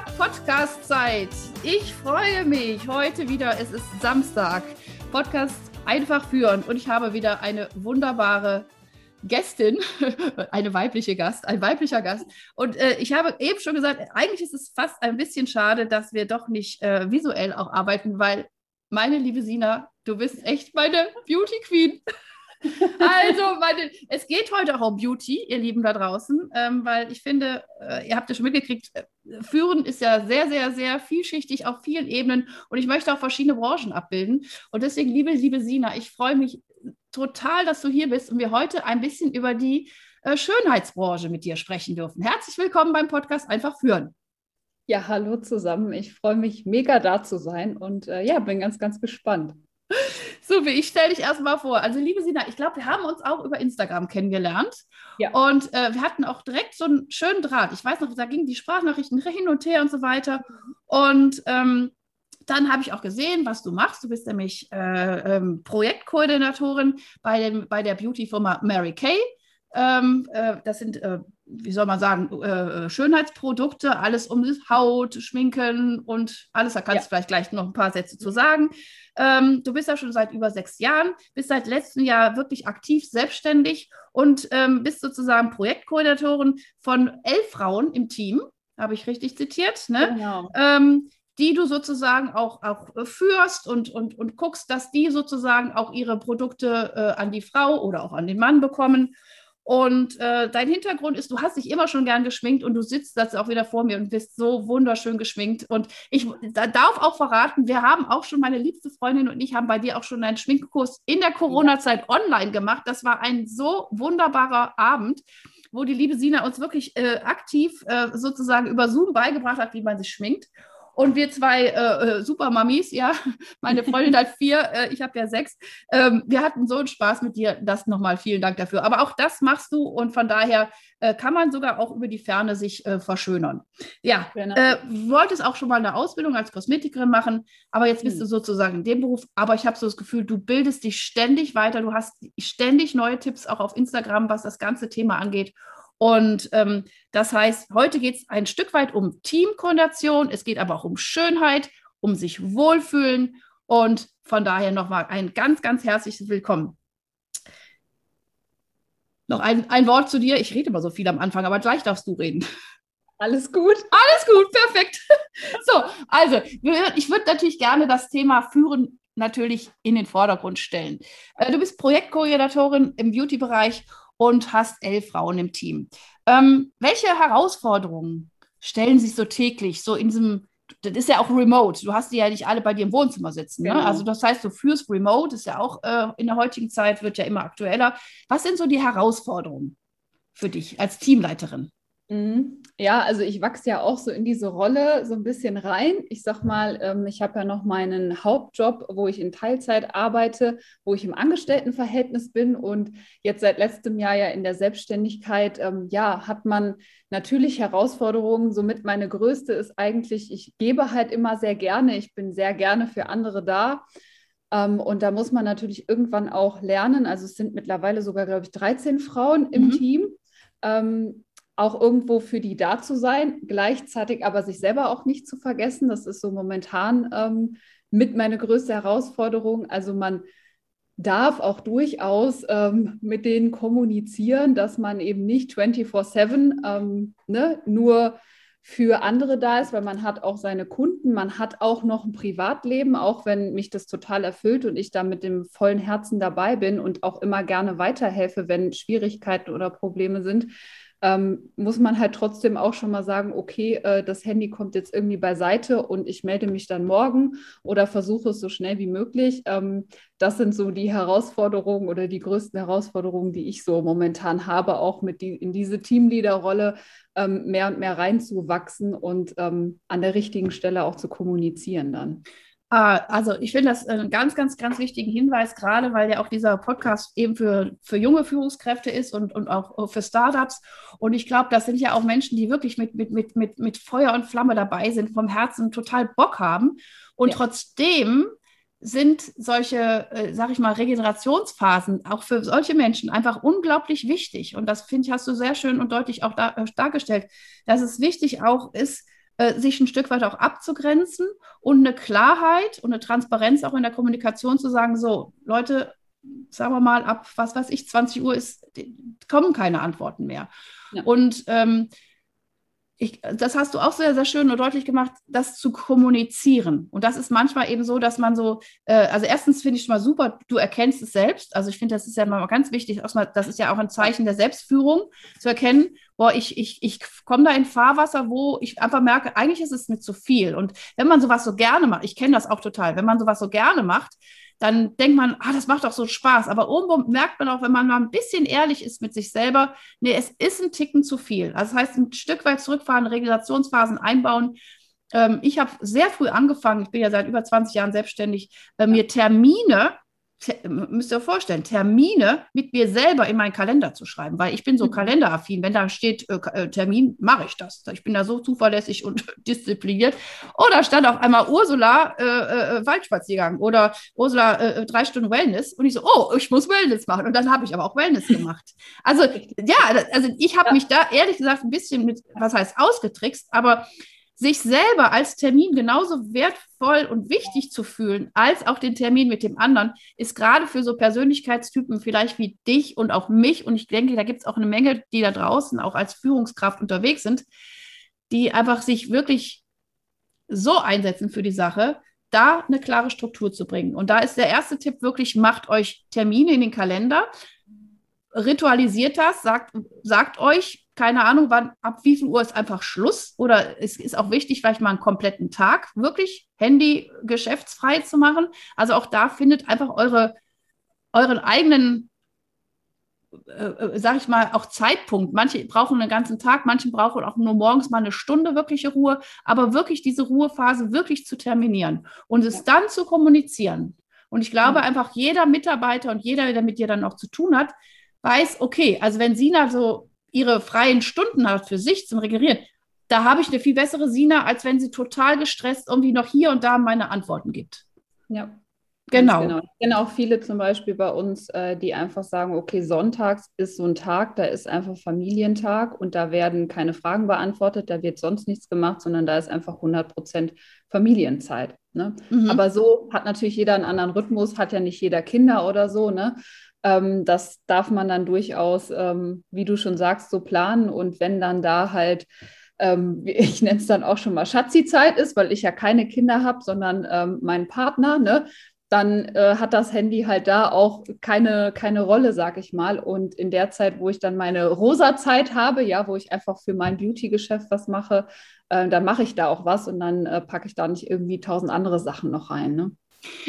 Podcast-Zeit. Ich freue mich heute wieder. Es ist Samstag. Podcast einfach führen und ich habe wieder eine wunderbare Gästin, eine weibliche Gast, ein weiblicher Gast. Und äh, ich habe eben schon gesagt, eigentlich ist es fast ein bisschen schade, dass wir doch nicht äh, visuell auch arbeiten, weil meine liebe Sina, du bist echt meine Beauty Queen. Also, meine, es geht heute auch um Beauty, ihr Lieben da draußen, ähm, weil ich finde, äh, ihr habt ja schon mitgekriegt, äh, Führen ist ja sehr, sehr, sehr vielschichtig auf vielen Ebenen und ich möchte auch verschiedene Branchen abbilden. Und deswegen, liebe, liebe Sina, ich freue mich total, dass du hier bist und wir heute ein bisschen über die äh, Schönheitsbranche mit dir sprechen dürfen. Herzlich willkommen beim Podcast Einfach Führen. Ja, hallo zusammen. Ich freue mich mega da zu sein und äh, ja, bin ganz, ganz gespannt. So, wie ich stelle dich erstmal vor. Also, liebe Sina, ich glaube, wir haben uns auch über Instagram kennengelernt. Ja. Und äh, wir hatten auch direkt so einen schönen Draht. Ich weiß noch, da gingen die Sprachnachrichten hin und her und so weiter. Und ähm, dann habe ich auch gesehen, was du machst. Du bist nämlich äh, ähm, Projektkoordinatorin bei, dem, bei der Beauty-Firma Mary Kay. Ähm, äh, das sind, äh, wie soll man sagen, äh, Schönheitsprodukte, alles um die Haut, Schminken und alles. Da kannst ja. du vielleicht gleich noch ein paar Sätze zu sagen. Ähm, du bist ja schon seit über sechs Jahren, bist seit letztem Jahr wirklich aktiv selbstständig und ähm, bist sozusagen Projektkoordinatorin von elf Frauen im Team, habe ich richtig zitiert, ne? Genau. Ähm, die du sozusagen auch, auch führst und, und, und guckst, dass die sozusagen auch ihre Produkte äh, an die Frau oder auch an den Mann bekommen. Und äh, dein Hintergrund ist, du hast dich immer schon gern geschminkt und du sitzt jetzt auch wieder vor mir und bist so wunderschön geschminkt. Und ich da darf auch verraten, wir haben auch schon, meine liebste Freundin und ich haben bei dir auch schon einen Schminkkurs in der Corona-Zeit online gemacht. Das war ein so wunderbarer Abend, wo die liebe Sina uns wirklich äh, aktiv äh, sozusagen über Zoom beigebracht hat, wie man sich schminkt. Und wir zwei äh, äh Super Mamis, ja, meine Freundin hat vier, äh, ich habe ja sechs. Ähm, wir hatten so einen Spaß mit dir. Das nochmal vielen Dank dafür. Aber auch das machst du und von daher äh, kann man sogar auch über die Ferne sich äh, verschönern. Ja, genau. äh, wolltest auch schon mal eine Ausbildung als Kosmetikerin machen, aber jetzt bist mhm. du sozusagen in dem Beruf. Aber ich habe so das Gefühl, du bildest dich ständig weiter. Du hast ständig neue Tipps auch auf Instagram, was das ganze Thema angeht. Und ähm, das heißt, heute geht es ein Stück weit um Teamkoordination, es geht aber auch um Schönheit, um sich wohlfühlen und von daher nochmal ein ganz, ganz herzliches Willkommen. Noch ein, ein Wort zu dir. Ich rede immer so viel am Anfang, aber gleich darfst du reden. Alles gut. Alles gut, perfekt. So, also, ich würde natürlich gerne das Thema Führen natürlich in den Vordergrund stellen. Äh, du bist Projektkoordinatorin im Beauty-Bereich und hast elf Frauen im Team. Ähm, welche Herausforderungen stellen sich so täglich, so in diesem, das ist ja auch remote, du hast die ja nicht alle bei dir im Wohnzimmer sitzen. Ne? Genau. Ne? Also das heißt, du führst remote, ist ja auch äh, in der heutigen Zeit, wird ja immer aktueller. Was sind so die Herausforderungen für dich als Teamleiterin? Mhm. Ja, also ich wachse ja auch so in diese Rolle so ein bisschen rein. Ich sag mal, ähm, ich habe ja noch meinen Hauptjob, wo ich in Teilzeit arbeite, wo ich im Angestelltenverhältnis bin und jetzt seit letztem Jahr ja in der Selbstständigkeit, ähm, ja, hat man natürlich Herausforderungen. Somit meine größte ist eigentlich, ich gebe halt immer sehr gerne, ich bin sehr gerne für andere da. Ähm, und da muss man natürlich irgendwann auch lernen. Also es sind mittlerweile sogar, glaube ich, 13 Frauen im mhm. Team. Ähm, auch irgendwo für die da zu sein, gleichzeitig aber sich selber auch nicht zu vergessen. Das ist so momentan ähm, mit meine größte Herausforderung. Also man darf auch durchaus ähm, mit denen kommunizieren, dass man eben nicht 24-7 ähm, ne, nur für andere da ist, weil man hat auch seine Kunden, man hat auch noch ein Privatleben, auch wenn mich das total erfüllt und ich da mit dem vollen Herzen dabei bin und auch immer gerne weiterhelfe, wenn Schwierigkeiten oder Probleme sind ähm, muss man halt trotzdem auch schon mal sagen, okay, äh, das Handy kommt jetzt irgendwie beiseite und ich melde mich dann morgen oder versuche es so schnell wie möglich. Ähm, das sind so die Herausforderungen oder die größten Herausforderungen, die ich so momentan habe, auch mit die, in diese Teamleaderrolle ähm, mehr und mehr reinzuwachsen und ähm, an der richtigen Stelle auch zu kommunizieren dann. Ah, also ich finde das einen ganz, ganz, ganz wichtigen Hinweis, gerade weil ja auch dieser Podcast eben für, für junge Führungskräfte ist und, und auch für Startups. Und ich glaube, das sind ja auch Menschen, die wirklich mit, mit, mit, mit, mit Feuer und Flamme dabei sind, vom Herzen total Bock haben. Und ja. trotzdem sind solche, äh, sag ich mal, Regenerationsphasen auch für solche Menschen einfach unglaublich wichtig. Und das finde ich, hast du sehr schön und deutlich auch da, äh, dargestellt, dass es wichtig auch ist, sich ein Stück weit auch abzugrenzen und eine Klarheit und eine Transparenz auch in der Kommunikation zu sagen, so, Leute, sagen wir mal, ab was weiß ich, 20 Uhr ist, kommen keine Antworten mehr. Ja. Und ähm, ich, das hast du auch sehr, sehr schön und deutlich gemacht, das zu kommunizieren. Und das ist manchmal eben so, dass man so, äh, also erstens finde ich schon mal super, du erkennst es selbst. Also ich finde, das ist ja mal ganz wichtig, das ist ja auch ein Zeichen der Selbstführung, zu erkennen, boah, ich, ich, ich komme da in Fahrwasser, wo ich einfach merke, eigentlich ist es mir zu viel. Und wenn man sowas so gerne macht, ich kenne das auch total, wenn man sowas so gerne macht, dann denkt man, ah, das macht doch so Spaß. Aber irgendwo merkt man auch, wenn man mal ein bisschen ehrlich ist mit sich selber, nee, es ist ein Ticken zu viel. Also das heißt, ein Stück weit zurückfahren, Regulationsphasen einbauen. Ähm, ich habe sehr früh angefangen, ich bin ja seit über 20 Jahren selbstständig, äh, mir Termine müsst ihr euch vorstellen, Termine mit mir selber in meinen Kalender zu schreiben, weil ich bin so mhm. kalenderaffin. Wenn da steht äh, äh, Termin, mache ich das. Ich bin da so zuverlässig und diszipliniert. Oder stand auf einmal Ursula äh, äh, Waldspaziergang oder Ursula äh, äh, drei Stunden Wellness und ich so, oh, ich muss Wellness machen. Und dann habe ich aber auch Wellness gemacht. Also ja, also ich habe ja. mich da ehrlich gesagt ein bisschen mit, was heißt ausgetrickst, aber sich selber als Termin genauso wertvoll und wichtig zu fühlen, als auch den Termin mit dem anderen, ist gerade für so Persönlichkeitstypen vielleicht wie dich und auch mich, und ich denke, da gibt es auch eine Menge, die da draußen auch als Führungskraft unterwegs sind, die einfach sich wirklich so einsetzen für die Sache, da eine klare Struktur zu bringen. Und da ist der erste Tipp wirklich, macht euch Termine in den Kalender, ritualisiert das, sagt, sagt euch, keine Ahnung, wann, ab wie viel Uhr ist einfach Schluss oder es ist auch wichtig, vielleicht mal einen kompletten Tag wirklich Handy geschäftsfrei zu machen. Also auch da findet einfach eure, euren eigenen, äh, äh, sag ich mal, auch Zeitpunkt. Manche brauchen einen ganzen Tag, manche brauchen auch nur morgens mal eine Stunde wirkliche Ruhe, aber wirklich diese Ruhephase wirklich zu terminieren und es dann zu kommunizieren. Und ich glaube einfach, jeder Mitarbeiter und jeder, der mit dir dann auch zu tun hat, weiß, okay, also wenn Sina so ihre freien Stunden hat für sich zum Regenerieren, da habe ich eine viel bessere Sina, als wenn sie total gestresst irgendwie noch hier und da meine Antworten gibt. Ja. Genau. genau. Ich kenne auch viele zum Beispiel bei uns, äh, die einfach sagen, okay, sonntags ist so ein Tag, da ist einfach Familientag und da werden keine Fragen beantwortet, da wird sonst nichts gemacht, sondern da ist einfach 100 Prozent Familienzeit. Ne? Mhm. Aber so hat natürlich jeder einen anderen Rhythmus, hat ja nicht jeder Kinder oder so. Ne? Ähm, das darf man dann durchaus, ähm, wie du schon sagst, so planen. Und wenn dann da halt, ähm, ich nenne es dann auch schon mal Schatzi-Zeit ist, weil ich ja keine Kinder habe, sondern ähm, meinen Partner, ne? dann äh, hat das Handy halt da auch keine, keine Rolle, sag ich mal. Und in der Zeit, wo ich dann meine Rosa-Zeit habe, ja, wo ich einfach für mein Beauty-Geschäft was mache, äh, dann mache ich da auch was und dann äh, packe ich da nicht irgendwie tausend andere Sachen noch rein. Ne?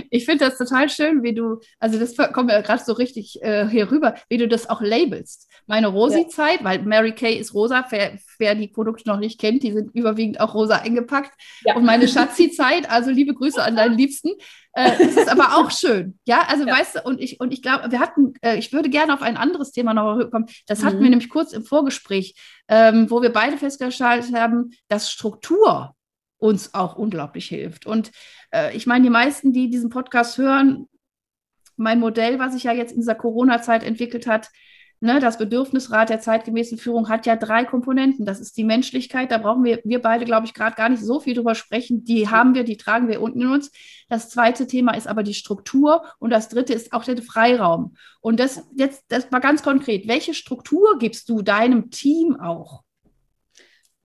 Ich finde das total schön, wie du, also das kommt mir gerade so richtig äh, hier rüber, wie du das auch labelst. Meine Rosi-Zeit, ja. weil Mary Kay ist rosa, wer, wer, die Produkte noch nicht kennt, die sind überwiegend auch rosa eingepackt. Ja. Und meine Schatzi-Zeit, also liebe Grüße an deinen Liebsten, äh, das ist aber auch schön. Ja, also ja. weißt du, und ich, und ich glaube, wir hatten, äh, ich würde gerne auf ein anderes Thema noch kommen. Das hatten mhm. wir nämlich kurz im Vorgespräch, ähm, wo wir beide festgestellt haben, dass Struktur uns auch unglaublich hilft. Und äh, ich meine, die meisten, die diesen Podcast hören, mein Modell, was sich ja jetzt in dieser Corona-Zeit entwickelt hat, ne, das Bedürfnisrat der zeitgemäßen Führung hat ja drei Komponenten. Das ist die Menschlichkeit, da brauchen wir, wir beide, glaube ich, gerade gar nicht so viel drüber sprechen. Die haben wir, die tragen wir unten in uns. Das zweite Thema ist aber die Struktur und das dritte ist auch der Freiraum. Und das jetzt, das war ganz konkret. Welche Struktur gibst du deinem Team auch?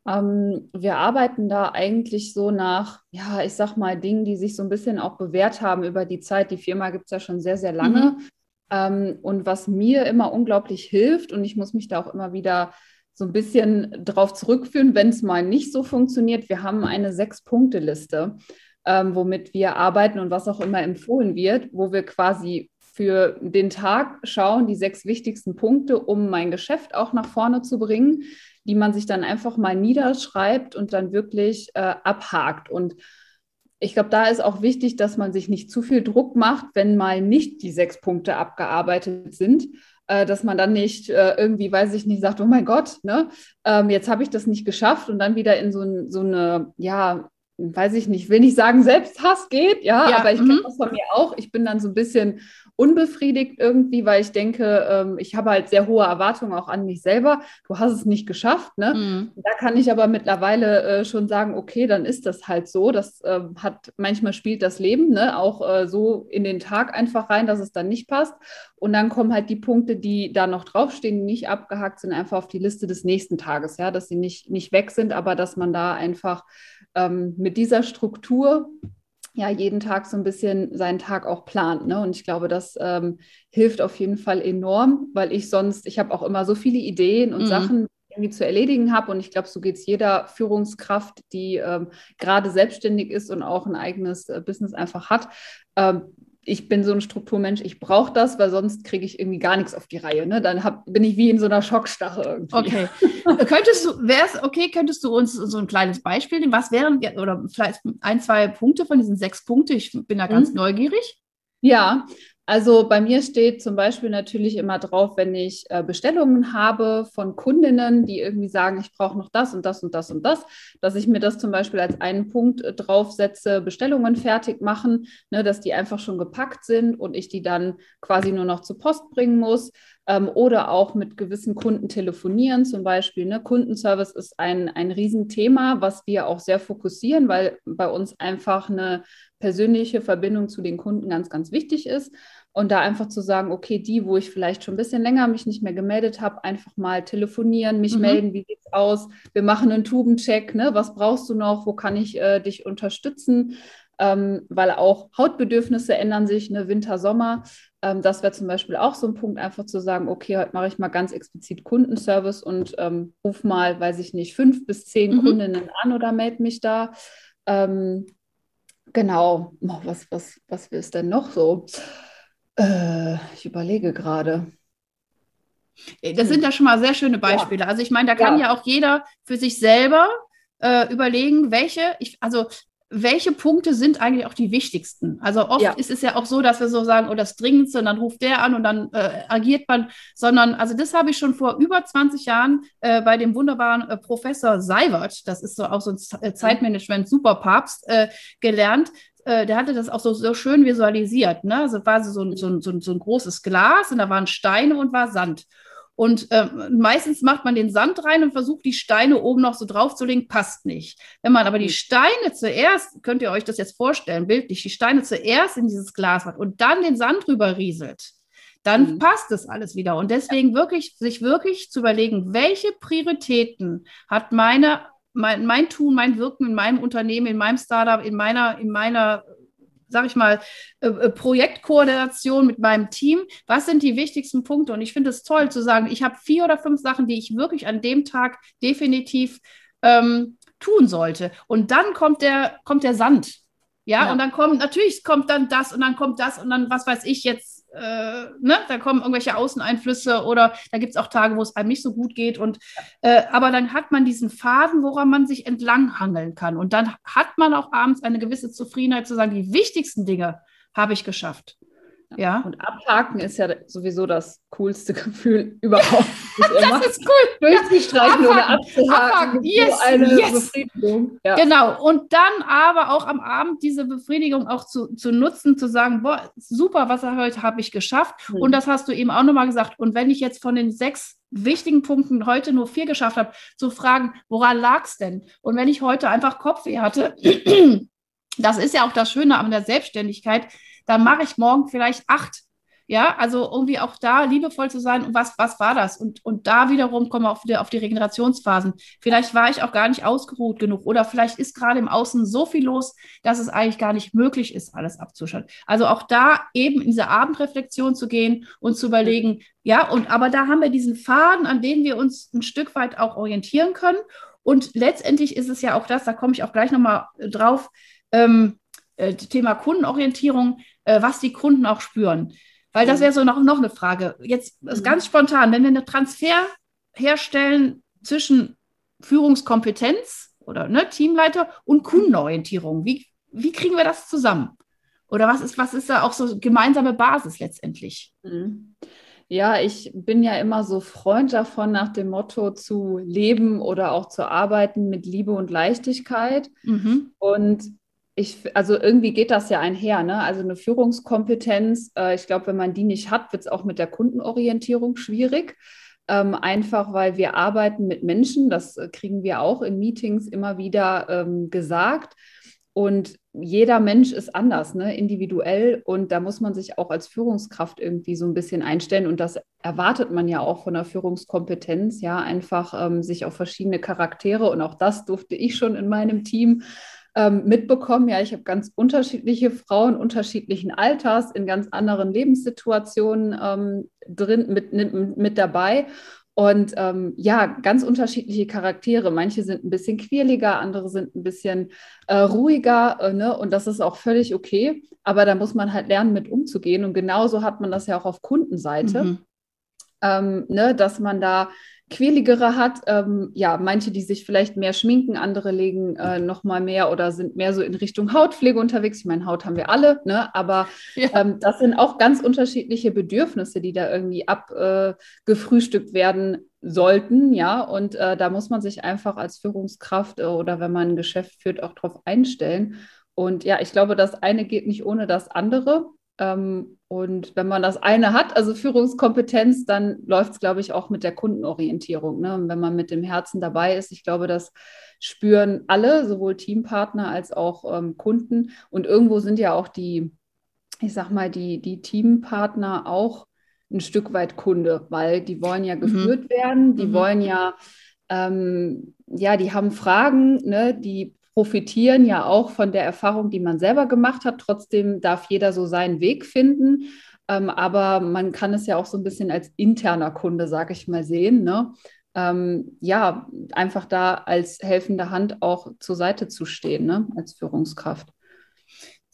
Ähm, wir arbeiten da eigentlich so nach, ja, ich sag mal, Dingen, die sich so ein bisschen auch bewährt haben über die Zeit. Die Firma gibt es ja schon sehr, sehr lange. Mhm. Ähm, und was mir immer unglaublich hilft, und ich muss mich da auch immer wieder so ein bisschen darauf zurückführen, wenn es mal nicht so funktioniert. Wir haben eine Sechs-Punkte-Liste, ähm, womit wir arbeiten und was auch immer empfohlen wird, wo wir quasi für den Tag schauen, die sechs wichtigsten Punkte, um mein Geschäft auch nach vorne zu bringen, die man sich dann einfach mal niederschreibt und dann wirklich äh, abhakt. Und ich glaube, da ist auch wichtig, dass man sich nicht zu viel Druck macht, wenn mal nicht die sechs Punkte abgearbeitet sind, äh, dass man dann nicht äh, irgendwie, weiß ich nicht, sagt, oh mein Gott, ne, ähm, jetzt habe ich das nicht geschafft und dann wieder in so, so eine, ja, weiß ich nicht, will nicht sagen, Selbsthass geht, ja, ja aber ich kenne mhm. das von mir auch. Ich bin dann so ein bisschen unbefriedigt irgendwie, weil ich denke, ähm, ich habe halt sehr hohe Erwartungen auch an mich selber. Du hast es nicht geschafft, ne? Mhm. Da kann ich aber mittlerweile äh, schon sagen, okay, dann ist das halt so. Das äh, hat manchmal spielt das Leben, ne? Auch äh, so in den Tag einfach rein, dass es dann nicht passt. Und dann kommen halt die Punkte, die da noch draufstehen, die nicht abgehakt sind, einfach auf die Liste des nächsten Tages, ja, dass sie nicht, nicht weg sind, aber dass man da einfach ähm, mit dieser Struktur ja jeden Tag so ein bisschen seinen Tag auch plant. Ne? Und ich glaube, das ähm, hilft auf jeden Fall enorm, weil ich sonst, ich habe auch immer so viele Ideen und mhm. Sachen irgendwie zu erledigen habe. Und ich glaube, so geht es jeder Führungskraft, die ähm, gerade selbstständig ist und auch ein eigenes äh, Business einfach hat. Ähm, ich bin so ein Strukturmensch, ich brauche das, weil sonst kriege ich irgendwie gar nichts auf die Reihe. Ne? Dann hab, bin ich wie in so einer Schockstarre irgendwie. Okay. könntest du, wär's, okay, könntest du uns so ein kleines Beispiel nehmen? Was wären, oder vielleicht ein, zwei Punkte von diesen sechs Punkten? Ich bin da ganz mhm. neugierig. Ja, also bei mir steht zum Beispiel natürlich immer drauf, wenn ich äh, Bestellungen habe von Kundinnen, die irgendwie sagen, ich brauche noch das und das und das und das, dass ich mir das zum Beispiel als einen Punkt äh, draufsetze, Bestellungen fertig machen, ne, dass die einfach schon gepackt sind und ich die dann quasi nur noch zur Post bringen muss. Ähm, oder auch mit gewissen Kunden telefonieren zum Beispiel. Ne? Kundenservice ist ein, ein Riesenthema, was wir auch sehr fokussieren, weil bei uns einfach eine persönliche Verbindung zu den Kunden ganz, ganz wichtig ist. Und da einfach zu sagen, okay, die, wo ich vielleicht schon ein bisschen länger mich nicht mehr gemeldet habe, einfach mal telefonieren, mich mhm. melden, wie sieht's aus? Wir machen einen Tubencheck, ne? Was brauchst du noch? Wo kann ich äh, dich unterstützen? Ähm, weil auch Hautbedürfnisse ändern sich, ne? Winter, Sommer. Ähm, das wäre zum Beispiel auch so ein Punkt, einfach zu sagen, okay, heute mache ich mal ganz explizit Kundenservice und ähm, ruf mal, weiß ich nicht, fünf bis zehn mhm. Kundinnen an oder melde mich da. Ähm, genau, was, was, was ist denn noch so? Äh, ich überlege gerade. Äh, das sind ja schon mal sehr schöne Beispiele. Ja. Also ich meine, da kann ja. ja. auch jeder für sich selber äh, überlegen, welche, ich, also welche Punkte sind eigentlich auch die wichtigsten? Also oft ja. ist es ja auch so, dass wir so sagen, oh, das Dringendste, und dann ruft der an und dann äh, agiert man, sondern, also das habe ich schon vor über 20 Jahren äh, bei dem wunderbaren äh, Professor Seiwert, das ist so auch so ein äh, Zeitmanagement-Superpapst, äh, gelernt, äh, der hatte das auch so, so schön visualisiert. Ne? Also war so, so, so, so, so ein großes Glas und da waren Steine und war Sand. Und äh, meistens macht man den Sand rein und versucht, die Steine oben noch so draufzulegen, passt nicht. Wenn man aber die hm. Steine zuerst, könnt ihr euch das jetzt vorstellen, bildlich, die Steine zuerst in dieses Glas macht und dann den Sand drüber rieselt, dann mhm. passt das alles wieder. Und deswegen wirklich, sich wirklich zu überlegen, welche Prioritäten hat meine mein, mein Tun, mein Wirken in meinem Unternehmen, in meinem Startup, in meiner, in meiner, sag ich mal, äh, äh, Projektkoordination mit meinem Team. Was sind die wichtigsten Punkte? Und ich finde es toll zu sagen, ich habe vier oder fünf Sachen, die ich wirklich an dem Tag definitiv ähm, tun sollte. Und dann kommt der, kommt der Sand. Ja, ja, und dann kommt, natürlich kommt dann das und dann kommt das und dann, was weiß ich jetzt, äh, ne, da kommen irgendwelche Außeneinflüsse oder da gibt es auch Tage, wo es einem nicht so gut geht. Und äh, aber dann hat man diesen Faden, woran man sich entlanghangeln kann. Und dann hat man auch abends eine gewisse Zufriedenheit zu sagen, die wichtigsten Dinge habe ich geschafft. Ja. Und abhaken ist ja sowieso das coolste Gefühl überhaupt. das ist cool. Durchzustreichen oder abzuhaken. Abhaken. Yes. So eine yes. Befriedigung. Ja. Genau. Und dann aber auch am Abend diese Befriedigung auch zu, zu nutzen, zu sagen, boah, super, was heute habe ich geschafft. Mhm. Und das hast du eben auch nochmal gesagt. Und wenn ich jetzt von den sechs wichtigen Punkten heute nur vier geschafft habe, zu fragen, woran lag es denn? Und wenn ich heute einfach Kopfweh hatte, das ist ja auch das Schöne an der Selbstständigkeit, dann mache ich morgen vielleicht acht. Ja, also irgendwie auch da liebevoll zu sein. Und was, was war das? Und, und da wiederum kommen wir auch wieder auf die Regenerationsphasen. Vielleicht war ich auch gar nicht ausgeruht genug oder vielleicht ist gerade im Außen so viel los, dass es eigentlich gar nicht möglich ist, alles abzuschalten. Also auch da eben in diese Abendreflexion zu gehen und zu überlegen, ja, und aber da haben wir diesen Faden, an dem wir uns ein Stück weit auch orientieren können. Und letztendlich ist es ja auch das, da komme ich auch gleich nochmal drauf, ähm, äh, Thema Kundenorientierung, äh, was die Kunden auch spüren. Weil das wäre so noch, noch eine Frage. Jetzt mhm. ganz spontan, wenn wir einen Transfer herstellen zwischen Führungskompetenz oder ne, Teamleiter und Kundenorientierung, wie, wie kriegen wir das zusammen? Oder was ist, was ist da auch so gemeinsame Basis letztendlich? Mhm. Ja, ich bin ja immer so Freund davon, nach dem Motto zu leben oder auch zu arbeiten mit Liebe und Leichtigkeit. Mhm. Und ich, also irgendwie geht das ja einher, ne? Also eine Führungskompetenz, äh, ich glaube, wenn man die nicht hat, wird es auch mit der Kundenorientierung schwierig. Ähm, einfach weil wir arbeiten mit Menschen, das äh, kriegen wir auch in Meetings immer wieder ähm, gesagt. Und jeder Mensch ist anders, ne? individuell. Und da muss man sich auch als Führungskraft irgendwie so ein bisschen einstellen. Und das erwartet man ja auch von der Führungskompetenz, ja, einfach ähm, sich auf verschiedene Charaktere. Und auch das durfte ich schon in meinem Team ähm, mitbekommen. Ja, ich habe ganz unterschiedliche Frauen unterschiedlichen Alters in ganz anderen Lebenssituationen ähm, drin mit, mit, mit dabei. Und ähm, ja, ganz unterschiedliche Charaktere. Manche sind ein bisschen quirliger, andere sind ein bisschen äh, ruhiger. Äh, ne? Und das ist auch völlig okay. Aber da muss man halt lernen, mit umzugehen. Und genauso hat man das ja auch auf Kundenseite. Mhm. Ähm, ne? Dass man da quäligere hat. Ähm, ja, manche, die sich vielleicht mehr schminken, andere legen äh, noch mal mehr oder sind mehr so in Richtung Hautpflege unterwegs. Ich meine, Haut haben wir alle, ne? aber ja. ähm, das sind auch ganz unterschiedliche Bedürfnisse, die da irgendwie abgefrühstückt äh, werden sollten, ja. Und äh, da muss man sich einfach als Führungskraft äh, oder wenn man ein Geschäft führt, auch darauf einstellen. Und ja, ich glaube, das eine geht nicht ohne das andere. Ähm, und wenn man das eine hat, also Führungskompetenz, dann läuft es, glaube ich, auch mit der Kundenorientierung. Ne? Und wenn man mit dem Herzen dabei ist, ich glaube, das spüren alle, sowohl Teampartner als auch ähm, Kunden. Und irgendwo sind ja auch die, ich sag mal, die, die Teampartner auch ein Stück weit Kunde, weil die wollen ja mhm. geführt mhm. werden, die mhm. wollen ja, ähm, ja, die haben Fragen, ne, die profitieren ja auch von der Erfahrung, die man selber gemacht hat. Trotzdem darf jeder so seinen Weg finden. Ähm, aber man kann es ja auch so ein bisschen als interner Kunde, sage ich mal, sehen. Ne? Ähm, ja, einfach da als helfende Hand auch zur Seite zu stehen, ne? als Führungskraft.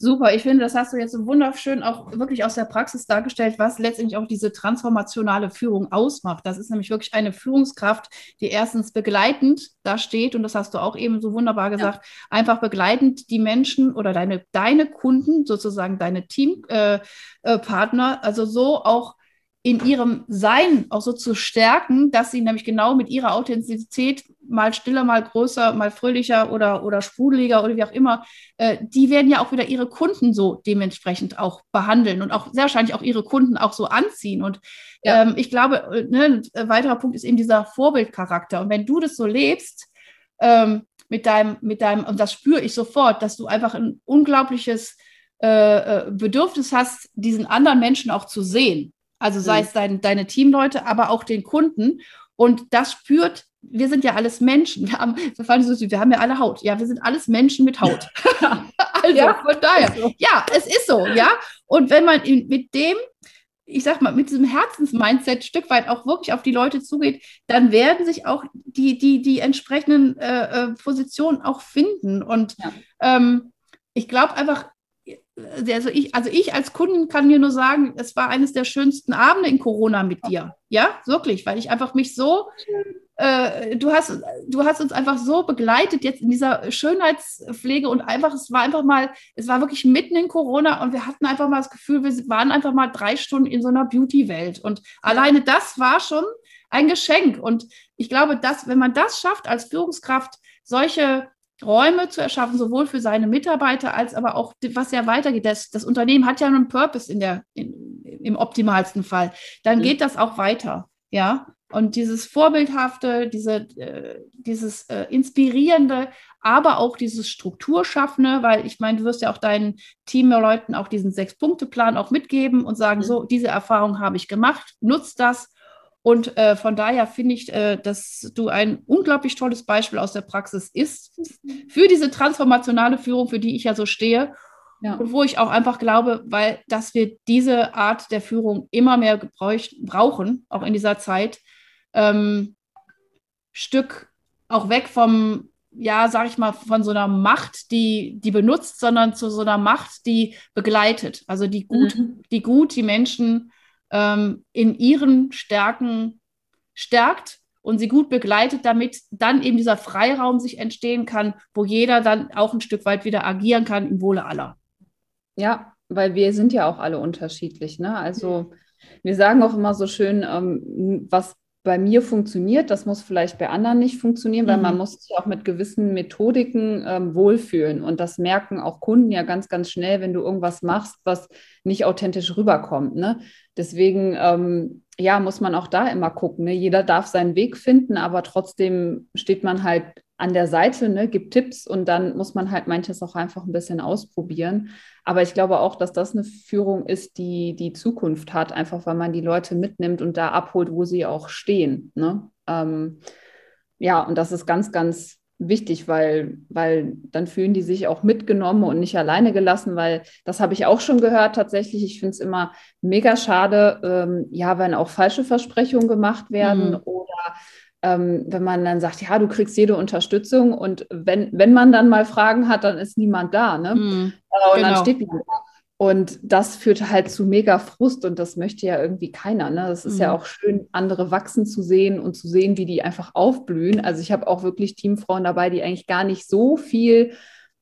Super, ich finde, das hast du jetzt so wunderschön auch wirklich aus der Praxis dargestellt, was letztendlich auch diese transformationale Führung ausmacht. Das ist nämlich wirklich eine Führungskraft, die erstens begleitend da steht, und das hast du auch eben so wunderbar gesagt, ja. einfach begleitend die Menschen oder deine, deine Kunden, sozusagen deine Teampartner, äh, äh, also so auch in ihrem Sein auch so zu stärken, dass sie nämlich genau mit ihrer Authentizität mal stiller, mal größer, mal fröhlicher oder, oder sprudeliger oder wie auch immer, äh, die werden ja auch wieder ihre Kunden so dementsprechend auch behandeln und auch sehr wahrscheinlich auch ihre Kunden auch so anziehen. Und ja. ähm, ich glaube, äh, ne, ein weiterer Punkt ist eben dieser Vorbildcharakter. Und wenn du das so lebst, ähm, mit deinem, mit deinem, und das spüre ich sofort, dass du einfach ein unglaubliches äh, äh Bedürfnis hast, diesen anderen Menschen auch zu sehen. Also sei mhm. es dein, deine Teamleute, aber auch den Kunden. Und das spürt, wir sind ja alles Menschen. Wir haben, wir haben ja alle Haut. Ja, wir sind alles Menschen mit Haut. also ja, von daher. So. Ja, es ist so, ja. Und wenn man mit dem, ich sag mal, mit diesem Herzensmindset Stück weit auch wirklich auf die Leute zugeht, dann werden sich auch die, die, die entsprechenden äh, äh Positionen auch finden. Und ja. ähm, ich glaube einfach, also ich, also ich als Kunden kann mir nur sagen, es war eines der schönsten Abende in Corona mit dir. Ja, wirklich, weil ich einfach mich so, äh, du hast, du hast uns einfach so begleitet jetzt in dieser Schönheitspflege und einfach, es war einfach mal, es war wirklich mitten in Corona und wir hatten einfach mal das Gefühl, wir waren einfach mal drei Stunden in so einer Beauty-Welt und alleine das war schon ein Geschenk und ich glaube, dass, wenn man das schafft als Führungskraft, solche Räume zu erschaffen, sowohl für seine Mitarbeiter als aber auch, was ja weitergeht. Das, das Unternehmen hat ja einen Purpose in der, in, im optimalsten Fall. Dann mhm. geht das auch weiter. Ja, Und dieses Vorbildhafte, diese, äh, dieses äh, Inspirierende, aber auch dieses Strukturschaffende, weil ich meine, du wirst ja auch deinen Teamleuten auch diesen Sechs-Punkte-Plan auch mitgeben und sagen, mhm. so, diese Erfahrung habe ich gemacht, nutzt das. Und äh, von daher finde ich, äh, dass du ein unglaublich tolles Beispiel aus der Praxis ist für diese transformationale Führung, für die ich ja so stehe. Ja. Und wo ich auch einfach glaube, weil dass wir diese Art der Führung immer mehr brauchen, auch in dieser Zeit, ähm, Stück auch weg vom, ja, sag ich mal, von so einer Macht, die, die benutzt, sondern zu so einer Macht, die begleitet. Also die gut, mhm. die gut die Menschen ähm, in ihren Stärken stärkt und sie gut begleitet, damit dann eben dieser Freiraum sich entstehen kann, wo jeder dann auch ein Stück weit wieder agieren kann im Wohle aller. Ja, weil wir sind ja auch alle unterschiedlich. Ne? Also wir sagen auch immer so schön, ähm, was bei mir funktioniert, das muss vielleicht bei anderen nicht funktionieren, weil mhm. man muss sich auch mit gewissen Methodiken ähm, wohlfühlen. Und das merken auch Kunden ja ganz, ganz schnell, wenn du irgendwas machst, was nicht authentisch rüberkommt. Ne? Deswegen ähm, ja, muss man auch da immer gucken. Ne? Jeder darf seinen Weg finden, aber trotzdem steht man halt an der Seite, ne, gibt Tipps und dann muss man halt manches auch einfach ein bisschen ausprobieren. Aber ich glaube auch, dass das eine Führung ist, die die Zukunft hat, einfach weil man die Leute mitnimmt und da abholt, wo sie auch stehen. Ne? Ähm, ja, und das ist ganz, ganz wichtig, weil, weil dann fühlen die sich auch mitgenommen und nicht alleine gelassen, weil das habe ich auch schon gehört tatsächlich. Ich finde es immer mega schade, ähm, ja, wenn auch falsche Versprechungen gemacht werden mhm. oder ähm, wenn man dann sagt, ja, du kriegst jede Unterstützung und wenn, wenn man dann mal Fragen hat, dann ist niemand da. Ne? Mhm, und genau. dann steht man da. Und das führt halt zu mega Frust und das möchte ja irgendwie keiner. Ne? Das ist mhm. ja auch schön, andere wachsen zu sehen und zu sehen, wie die einfach aufblühen. Also ich habe auch wirklich Teamfrauen dabei, die eigentlich gar nicht so viel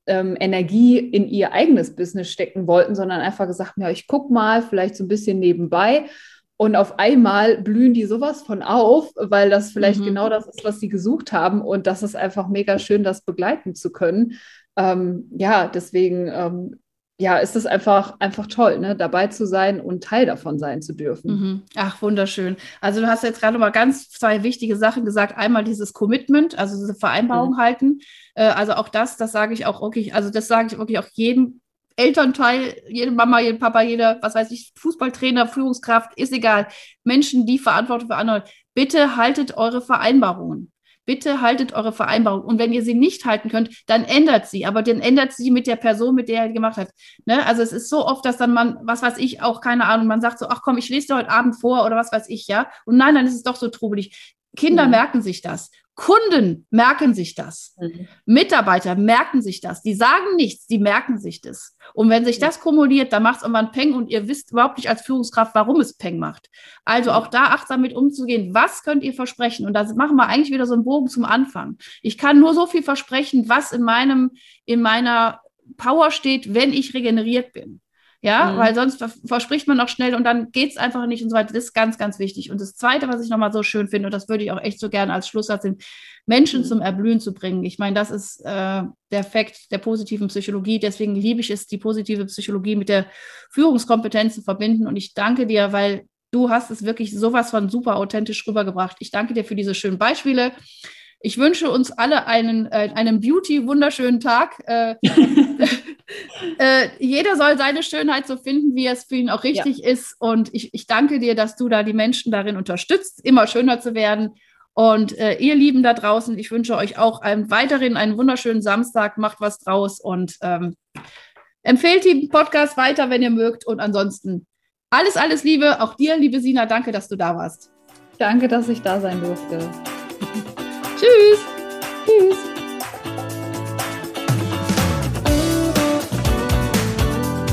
ähm, Energie in ihr eigenes Business stecken wollten, sondern einfach gesagt, ja, ich gucke mal, vielleicht so ein bisschen nebenbei. Und auf einmal blühen die sowas von auf, weil das vielleicht mhm. genau das ist, was sie gesucht haben. Und das ist einfach mega schön, das begleiten zu können. Ähm, ja, deswegen ähm, ja, ist es einfach, einfach toll, ne? dabei zu sein und Teil davon sein zu dürfen. Mhm. Ach, wunderschön. Also du hast jetzt gerade mal ganz zwei wichtige Sachen gesagt. Einmal dieses Commitment, also diese Vereinbarung mhm. halten. Äh, also auch das, das sage ich auch wirklich, also das sage ich wirklich auch jedem Elternteil, jede Mama, jede Papa, jeder, was weiß ich, Fußballtrainer, Führungskraft, ist egal. Menschen, die Verantwortung für andere. Bitte haltet eure Vereinbarungen. Bitte haltet eure Vereinbarung. Und wenn ihr sie nicht halten könnt, dann ändert sie. Aber dann ändert sie mit der Person, mit der ihr gemacht habt. Ne? Also es ist so oft, dass dann man, was weiß ich, auch keine Ahnung, man sagt so, ach komm, ich lese dir heute Abend vor oder was weiß ich, ja. Und nein, dann ist es doch so trubelig. Kinder mhm. merken sich das. Kunden merken sich das. Mhm. Mitarbeiter merken sich das. Die sagen nichts, die merken sich das. Und wenn sich das kumuliert, dann macht es irgendwann Peng und ihr wisst überhaupt nicht als Führungskraft, warum es Peng macht. Also auch da achtsam mit umzugehen. Was könnt ihr versprechen? Und da machen wir eigentlich wieder so einen Bogen zum Anfang. Ich kann nur so viel versprechen, was in meinem, in meiner Power steht, wenn ich regeneriert bin. Ja, mhm. weil sonst verspricht man noch schnell und dann geht es einfach nicht und so weiter. Das ist ganz, ganz wichtig. Und das Zweite, was ich nochmal so schön finde, und das würde ich auch echt so gerne als Schlusssatz sind, Menschen mhm. zum Erblühen zu bringen. Ich meine, das ist äh, der Fakt der positiven Psychologie. Deswegen liebe ich es, die positive Psychologie mit der Führungskompetenz zu verbinden. Und ich danke dir, weil du hast es wirklich sowas von super authentisch rübergebracht. Ich danke dir für diese schönen Beispiele. Ich wünsche uns alle einen, äh, einen Beauty, wunderschönen Tag. Äh, äh, jeder soll seine Schönheit so finden, wie es für ihn auch richtig ja. ist. Und ich, ich danke dir, dass du da die Menschen darin unterstützt, immer schöner zu werden. Und äh, ihr Lieben da draußen, ich wünsche euch auch einen weiteren, einen wunderschönen Samstag. Macht was draus und ähm, empfehlt den Podcast weiter, wenn ihr mögt. Und ansonsten alles, alles Liebe. Auch dir, liebe Sina, danke, dass du da warst. Danke, dass ich da sein durfte. Tschüss. Tschüss.